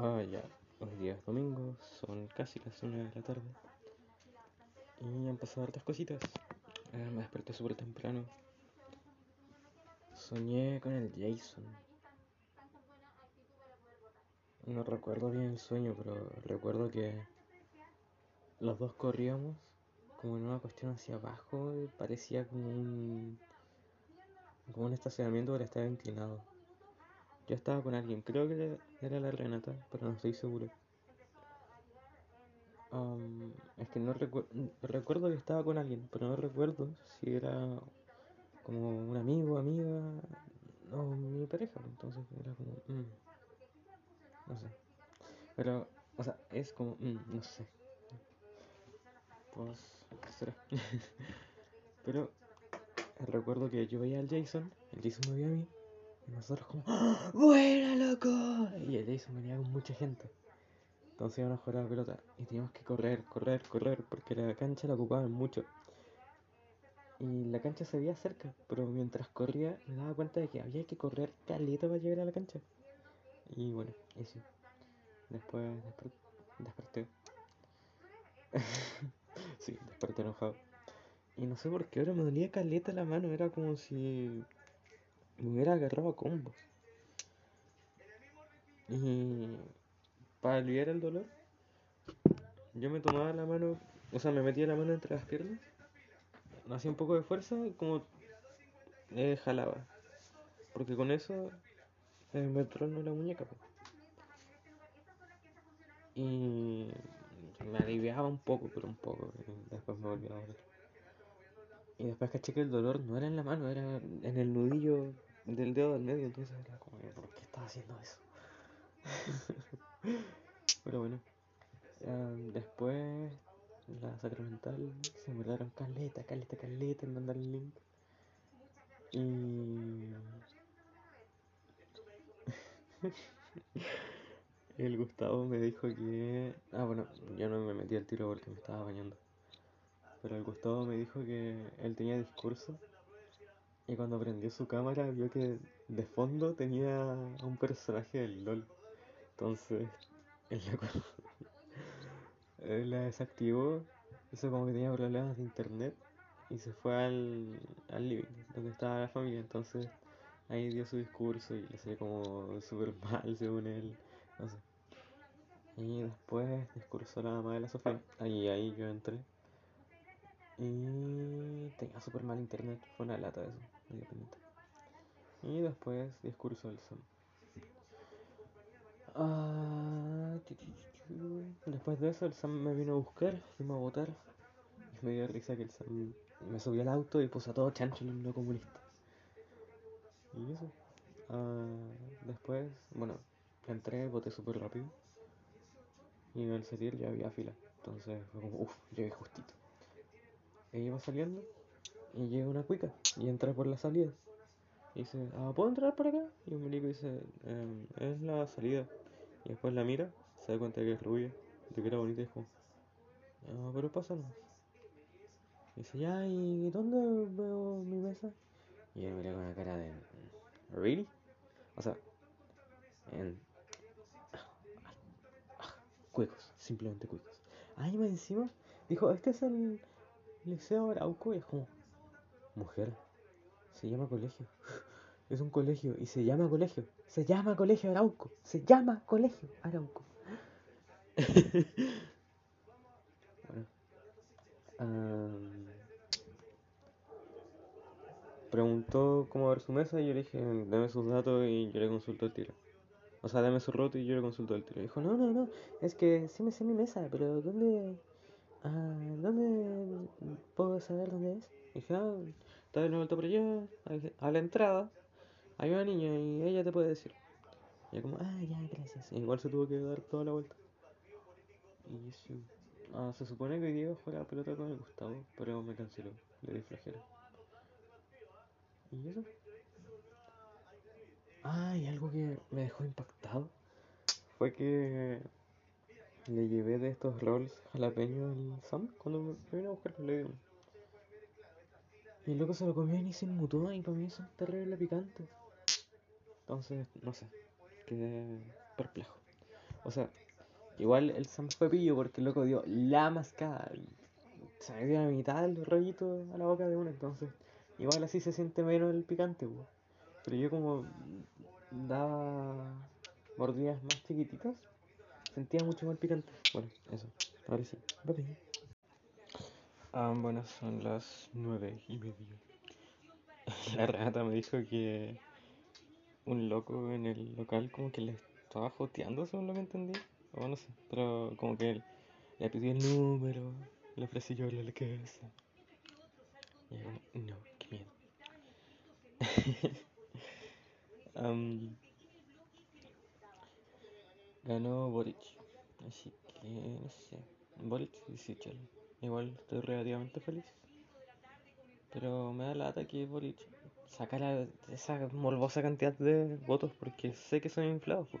Ah, ya, hoy día es domingo, son casi las 1 de la tarde y han pasado hartas cositas. Eh, me desperté súper temprano. Soñé con el Jason. No recuerdo bien el sueño, pero recuerdo que los dos corríamos como en una cuestión hacia abajo, parecía como un como un estacionamiento pero estaba inclinado. Yo estaba con alguien, creo que era la Renata, pero no estoy seguro. Um, es que no recuerdo, recuerdo que estaba con alguien, pero no recuerdo si era como un amigo, amiga, o mi pareja. Entonces era como, mm, no sé. Pero, o sea, es como, mm, no sé. Pues, ¿qué será? pero recuerdo que yo veía al Jason, el Jason me veía a mí, y nosotros como, ¡Ah! ¡Buena, loco! Y el Jason venía con mucha gente. Entonces íbamos a jugar a la pelota y teníamos que correr, correr, correr, porque la cancha la ocupaban mucho. Y la cancha se veía cerca, pero mientras corría me daba cuenta de que había que correr caleta para llegar a la cancha. Y bueno, eso. Después desper desperté. sí, desperté enojado. Y no sé por qué ahora me dolía caleta la mano, era como si me hubiera agarrado combos. Y para aliviar el dolor, yo me tomaba la mano, o sea, me metía la mano entre las piernas, hacía un poco de fuerza y como eh, jalaba. Porque con eso eh, me trono la muñeca. pues. Y me aliviaba un poco, pero un poco. después me volvía a doler. Y después caché que el dolor no era en la mano, era en el nudillo del dedo del medio. Entonces era como, ¿por qué estaba haciendo eso? Pero bueno. eh, después la sacramental se me daron caleta, caleta, caleta en mandar el link. Y el Gustavo me dijo que... Ah, bueno, yo no me metí al tiro porque me estaba bañando. Pero el Gustavo me dijo que él tenía discurso y cuando prendió su cámara vio que de fondo tenía a un personaje del LOL. Entonces, él la, desactivó, hizo como que tenía problemas de internet y se fue al, al living, donde estaba la familia. Entonces, ahí dio su discurso y le salió como súper mal según él, no sé. Y después discursó la mamá de la Sofía. Ahí, ahí yo entré. Y tenía súper mal internet, fue una lata eso, medio pendiente. Y después discurso del Sam. Ah. Después de eso el Sam me vino a buscar, fuimos a votar. Y me dio risa que el Sam me subió al auto y puso a todo chancho en el no comunista. Y eso. Ah, después, bueno, entré, voté súper rápido. Y al salir ya había fila. Entonces fue como, uff, llegué justito. E iba saliendo y llega una cuica y entra por la salida. Y dice, ah, ¿puedo entrar por acá? Y un milico dice, "Em, es la salida. Y después la mira, se da cuenta que es rubia, de que era bonita y dijo, ah, pero pasa nomás. Y dice, ya, ¿y dónde veo mi mesa? Y él mira con una cara de, ¿really? O sea, en... Cuecos, simplemente cuecos. Ahí más encima dijo, este es el Liceo Arauco es como, mujer, se llama colegio. Es un colegio y se llama colegio. Se llama colegio Arauco. Se llama colegio Arauco. bueno. am, preguntó cómo ver su mesa y yo le dije, dame sus datos y yo le consulto el tiro. O sea, dame su roto y yo le consulto el tiro. Dijo, no, no, no, es que sí me sé mi mesa, pero ¿dónde, ah, ¿dónde puedo saber dónde es? Y dije, ah, está de vuelta por allá, a la entrada, hay una niña y ella te puede decir. Y yo como, ah, ya, gracias. E igual se tuvo que dar toda la vuelta. Y. Ah, se supone que hoy día iba a jugar a la pelota con el Gustavo, pero me canceló, le di flojera. ¿Y eso? Ah, y algo que me dejó impactado fue que le llevé de estos rolls jalapeños al Sam cuando me vino a buscar, le di. Y el loco se lo comió y se inmutó y para mí son terrible picantes. Entonces, no sé, quedé perplejo. O sea, igual el Sam fue pillo porque el loco dio la mascada. Se me dio la mitad del rollito a la boca de uno, entonces igual así se siente menos el picante, po. Pero yo como daba mordidas más chiquititas, sentía mucho más picante. Bueno, eso. Ahora sí. Bye. Ah, bueno, son las nueve y media. La rata me dijo que un loco en el local como que le estaba joteando, según lo que entendí. O no sé, pero como que él le pidió el número, le ofrecí yo la casa. Y no, qué miedo. Am, ganó Boric. Así que no sé. Boric y Sichel. Igual estoy relativamente feliz. Pero me da lata que Boric sacara esa morbosa cantidad de votos porque sé que son inflados. po.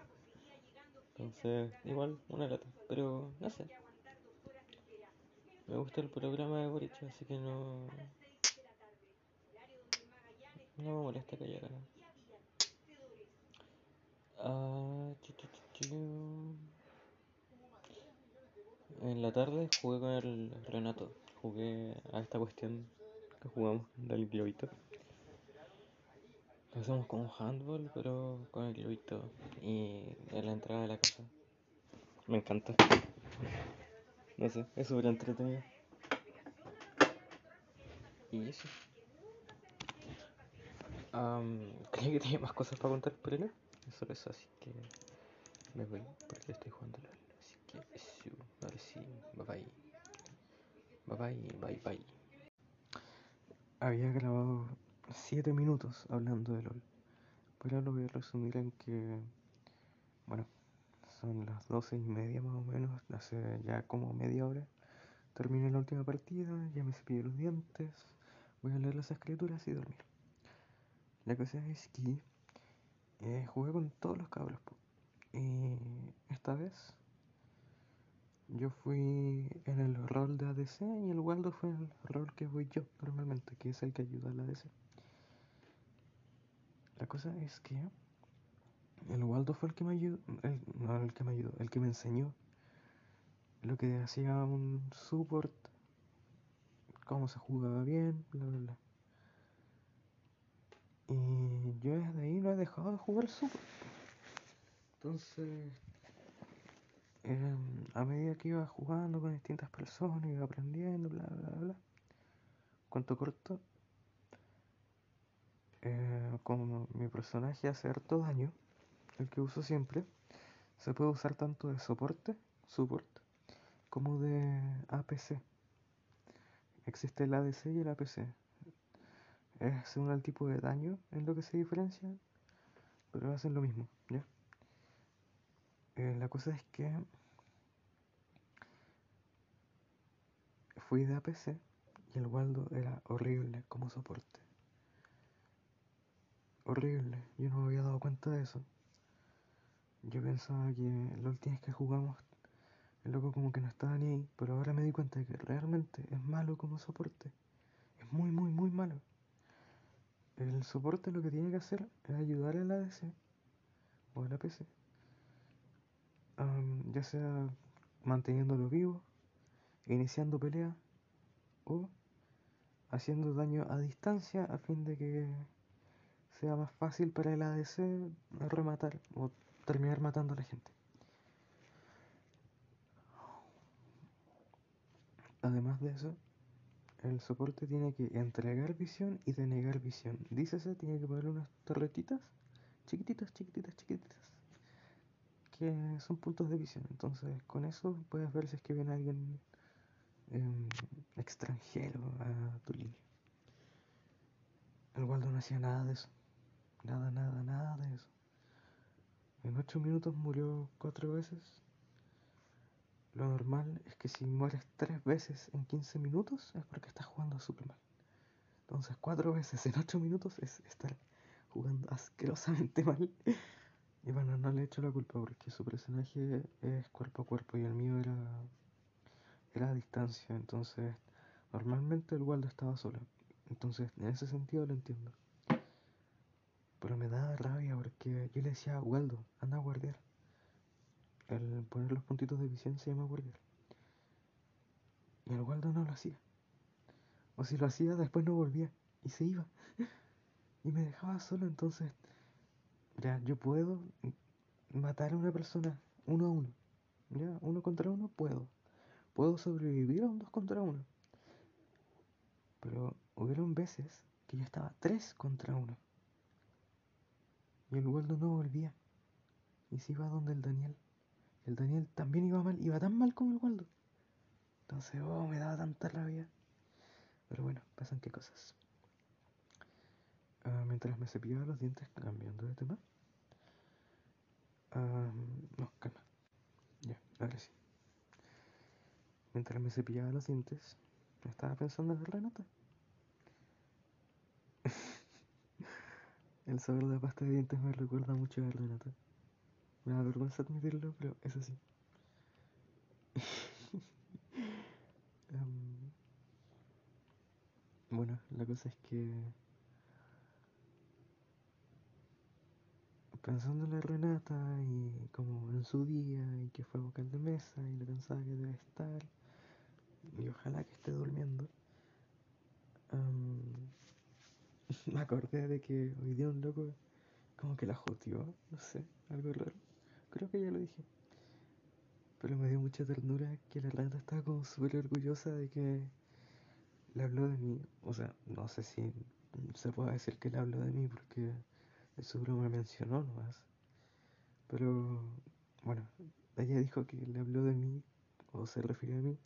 Entonces, igual, una lata. Pero, no sé. Me gusta el programa de Boric, así que no... No me molesta que haya ganado. Ah. En la tarde jugué con el Renato. Jugué a esta cuestión que jugamos del globito. Lo hacemos como handball, pero con el globito. Y en la entrada de la casa. Me encanta. No sé, es súper entretenido. Y eso. Am, creo que tiene más cosas para contar, pero no. Es eso, así que me voy porque estoy jugando LOL. Que eso. Sí, bye bye. Bye bye, bye bye. Había grabado 7 minutos hablando de LOL. Pero lo voy a resumir en que, bueno, son las 12 y media más o menos, hace ya como media hora. Terminé la última partida, ya me cepillé los dientes, voy a leer las escrituras y dormir. La cosa es que eh, jugué con todos los cabros. Y esta vez yo fui en el rol de ADC y el Waldo fue el rol que voy yo normalmente, que es el que ayuda al ADC. La cosa es que el Waldo fue el que me ayudó, el- no el que me ayudó, el que me enseñó lo que hacía un support, cómo se jugaba bien, bla bla bla. Y yo desde ahí no he dejado de jugar support. Entonces, em, a medida que iba jugando con distintas personas, iba aprendiendo, bla bla bla. Cuento corto, eh, como mi personaje hace harto daño, el que uso siempre, se puede usar tanto de soporte, support, como de APC. Existe el ADC y el APC. Es según el tipo de daño en lo que se diferencian, pero hacen lo mismo, ¿ya? Eh, la cosa es que fui de APC y el Waldo era horrible como soporte. Horrible, yo no me había dado cuenta de eso. Yo pensaba que la última que jugamos, el loco como que no estaba ni ahí, pero ahora me di cuenta de que realmente es malo como soporte. Es muy, muy, muy malo. El soporte lo que tiene que hacer es ayudar al ADC o al APC, ya sea manteniéndolo vivo, iniciando pelea o haciendo daño a distancia a fin de que sea más fácil para el ADC rematar o terminar matando a la gente. Además de eso, el soporte tiene que entregar visión y denegar visión. Dícese, tiene que poner unas torretitas chiquititas, chiquititas, chiquititas, que son puntos de visión. Entonces, con eso puedes ver si es que viene alguien em, extranjero a tu línea. El Waldo no hacía nada de eso. Nada, nada, nada de eso. En 8 minutos murió 4 veces. Lo normal es que si mueres 3 veces en 15 minutos es porque estás jugando súper mal. Entonces 4 veces en 8 minutos es estar jugando asquerosamente mal. Y bueno, no le echo la culpa porque su personaje es cuerpo a cuerpo y el mío era, era a distancia. Entonces normalmente el Waldo estaba solo. Entonces en ese sentido lo entiendo. Pero me daba rabia porque yo le decía a Waldo, anda a guardiar. el poner los puntitos de visión se llama guardiar. Y el Waldo no lo hacía. O si lo hacía, después no volvía. Y se iba. Y me dejaba solo, entonces... Ya, yo puedo matar a una persona uno a uno. Ya, uno contra uno puedo. Puedo sobrevivir a un dos contra uno. Pero hubieron veces que yo estaba tres contra uno. Y el Waldo no volvía. Y se iba donde el Daniel. El Daniel también iba mal, iba tan mal como el Waldo. Entonces, oh, me daba tanta rabia. Pero bueno, pasan qué cosas. Ah, mientras me cepillaba los dientes, cambiando de tema. Ah, no, calma. Ya, ahora sí. Mientras me cepillaba los dientes, estaba pensando en Renata. El sabor de la pasta de dientes me recuerda mucho a Renata. Me da vergüenza admitirlo, pero es así. Em, bueno, la cosa es que pensando en la Renata y como en su día y que fue vocal de mesa y le pensaba que debe estar y ojalá que esté durmiendo. Me acordé de que hoy día un loco como que la joteó, no sé, algo raro. Creo que ya lo dije. Pero me dio mucha ternura que la Renata estaba como súper orgullosa de que le habló de mí. O sea, no sé si se puede decir que le habló de mí porque seguro me mencionó nomás. Pero bueno, ella dijo que le habló de mí, o se refirió a mí,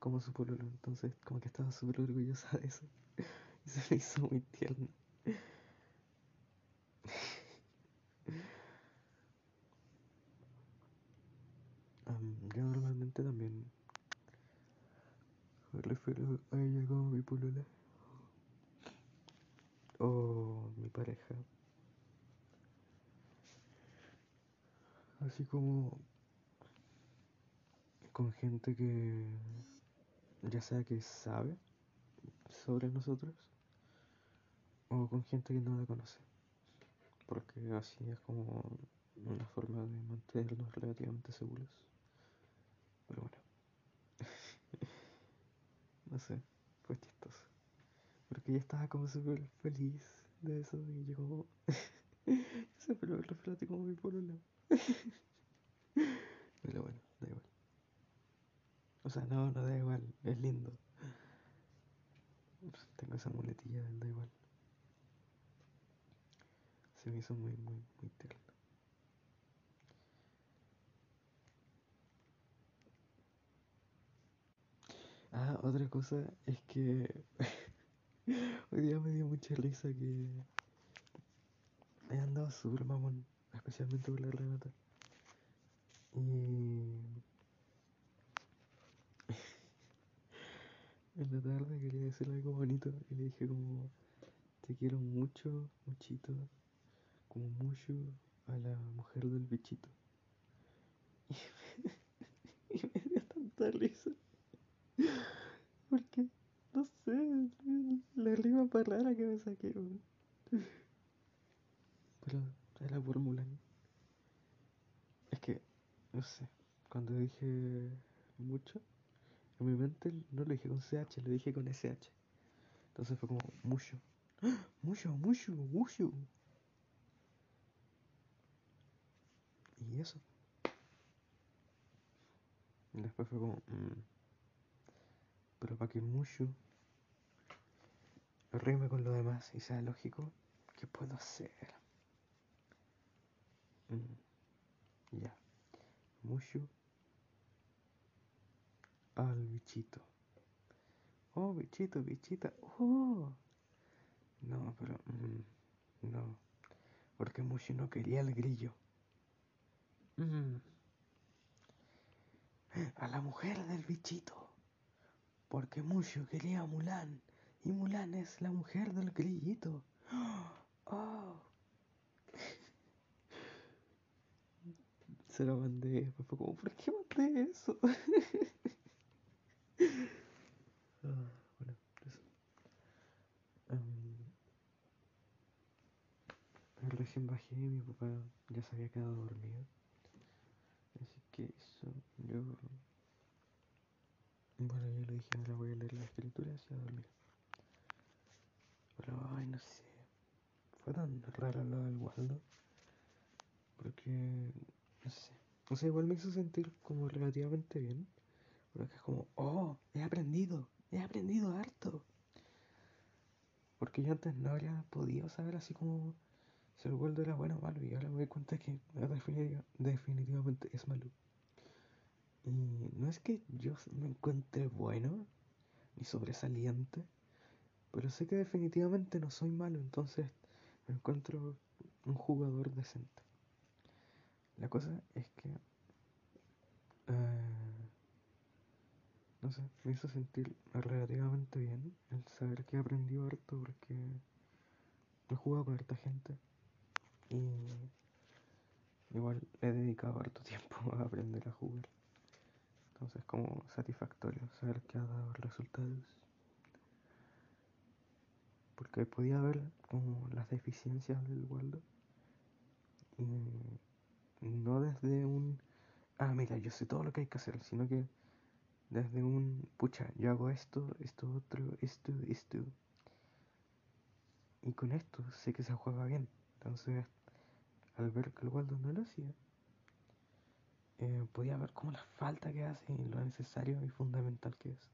como su pololo. Entonces, como que estaba súper orgullosa de eso. Y se me hizo muy tierno. yo normalmente también me refiero a ella como mi polola. O mi pareja. Así como con gente que ya sea que sabe sobre nosotros o con gente que no la conoce. Porque así es como una forma de mantenernos relativamente seguros. Pero bueno. no sé, fue chistoso. Porque ella estaba como súper feliz de eso y llegó. se me lo reflate como mi polola. Pero bueno. O sea, no, no da igual, es lindo. Tengo esa muletilla da igual. Se me hizo muy, muy, muy tierno. Ah, otra cosa es que hoy día me dio mucha risa que he andado súper mamón, especialmente por la Renata. Y en la tarde quería decirle algo bonito y le dije como te quiero mucho, muchito, como mucho a la mujer del bichito. Y me, dio tanta risa. Porque, no sé, la rima para que me saqué. Pero era por Mulan. Es que, no sé, cuando dije mucho, en mi mente no lo dije con CH, lo dije con SH. Entonces fue como mucho. Mucho, mucho, mucho. Y eso. Y después fue como... Mmm, pero para que mucho rime con lo demás y sea lógico, ¿qué puedo hacer? Mm, ya. Mucho al bichito. Oh, bichito, bichita. Oh. No, pero... Mm, no. Porque Mushu no quería el grillo. Mm. A la mujer del bichito. Porque Mushu quería a Mulan. Y Mulan es la mujer del grillito. Oh. Se lo mandé. Como, ¿por qué mandé eso? Ah, bueno, eso. Um, recién bajé y mi papá ya se había quedado dormido. Así que eso, yo... Bueno, ya lo dije, ahora voy a leer la escritura y a dormir. Pero, ay, no sé. Fue tan raro lo del Waldo. Porque, no sé. O sea, igual me hizo sentir como relativamente bien. Porque es como, oh, he aprendido, he aprendido harto. Porque yo antes no habría podido saber así como si el Waldo era bueno o malo. Y ahora me doy cuenta que definitivamente es malo. Y no es que yo me encuentre bueno ni sobresaliente, pero sé que definitivamente no soy malo, entonces me encuentro un jugador decente. La cosa es que... Eh, no sé, me hizo sentir relativamente bien el saber que he aprendido harto porque he jugado con harta gente y igual he dedicado harto tiempo a aprender a jugar. Entonces como satisfactorio saber que ha dado resultados. Porque podía ver como las deficiencias del Waldo. Y no desde un, ah, mira, yo sé todo lo que hay que hacer, sino que desde un, pucha, yo hago esto, esto otro, esto, esto. Y con esto sé que se juega bien. Entonces, al ver que el Waldo no lo hacía, eh, podía ver como la falta que hace y lo necesario y fundamental que es.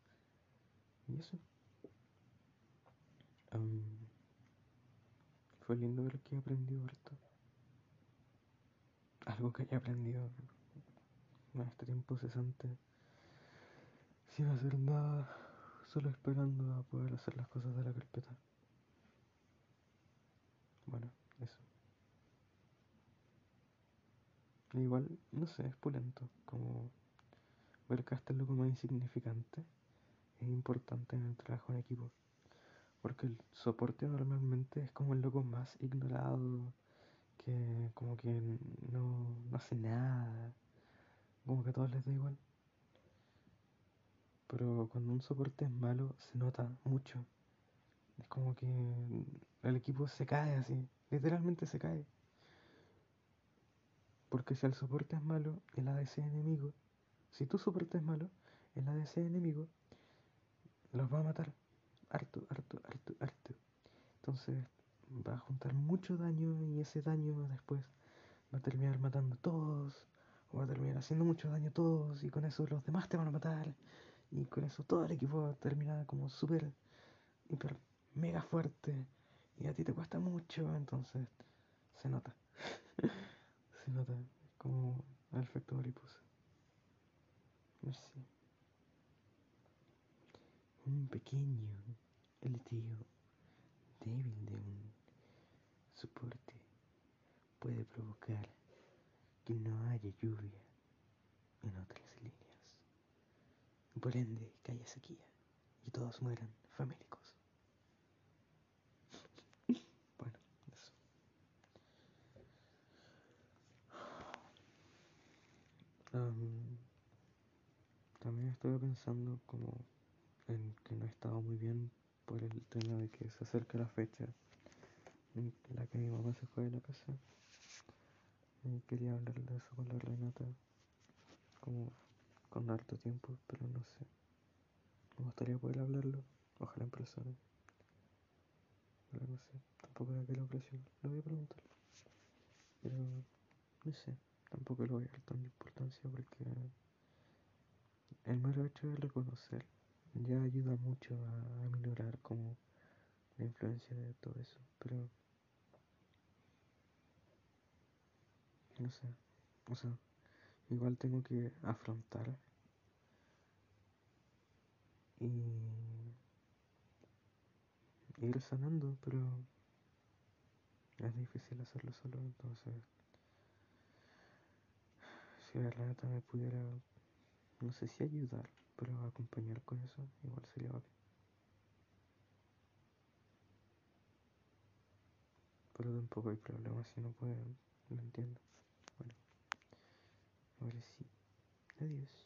Y eso. fue lindo ver que he aprendido harto. Algo que haya aprendido en este tiempo cesante. Sin hacer nada, solo esperando a poder hacer las cosas de la carpeta. Bueno, eso. Igual, no sé, es pulento. Como ver que hasta es lo más insignificante es importante en el trabajo en equipo. Porque el soporte normalmente es como el loco más ignorado, que como que no, no hace nada, como que a todos les da igual. Pero cuando un soporte es malo se nota mucho. Es como que el equipo se cae así, literalmente se cae. Porque si el soporte es malo, el ADC enemigo, si tu soporte es malo, el ADC enemigo los va a matar. Harto, harto, harto, harto. Entonces va a juntar mucho daño y ese daño después va a terminar matando a todos. O va a terminar haciendo mucho daño a todos y con eso los demás te van a matar. Y con eso todo el equipo termina como súper, hiper, mega fuerte. Y a ti te cuesta mucho, entonces se nota. se nota como el efecto mariposa. Sé. Un pequeño el tío débil de un soporte puede provocar que no haya lluvia en líneas. Por ende, que haya sequía y todos mueran famélicos. bueno, eso. también estuve pensando como en que no he estado muy bien por el tema de que se acerca la fecha en la que mi mamá se fue de la casa. Y quería hablar de eso con la Renata, como con harto tiempo, pero no sé. Me gustaría poder hablarlo, ojalá en persona. Pero no sé, tampoco era que lo aprecio, lo voy a preguntar. Pero no sé, tampoco le voy a dar tanta importancia porque el mero hecho de reconocer ya ayuda mucho a, minorar como la influencia de todo eso, pero no sé, o sea, igual tengo que afrontar y ir sanando, pero es difícil hacerlo solo, entonces si la neta me pudiera, no sé si ayudar, pero acompañar con eso igual sería bacán. Pero tampoco hay problema si no pueden, lo entiendo. Bueno, ahora sí. Adiós.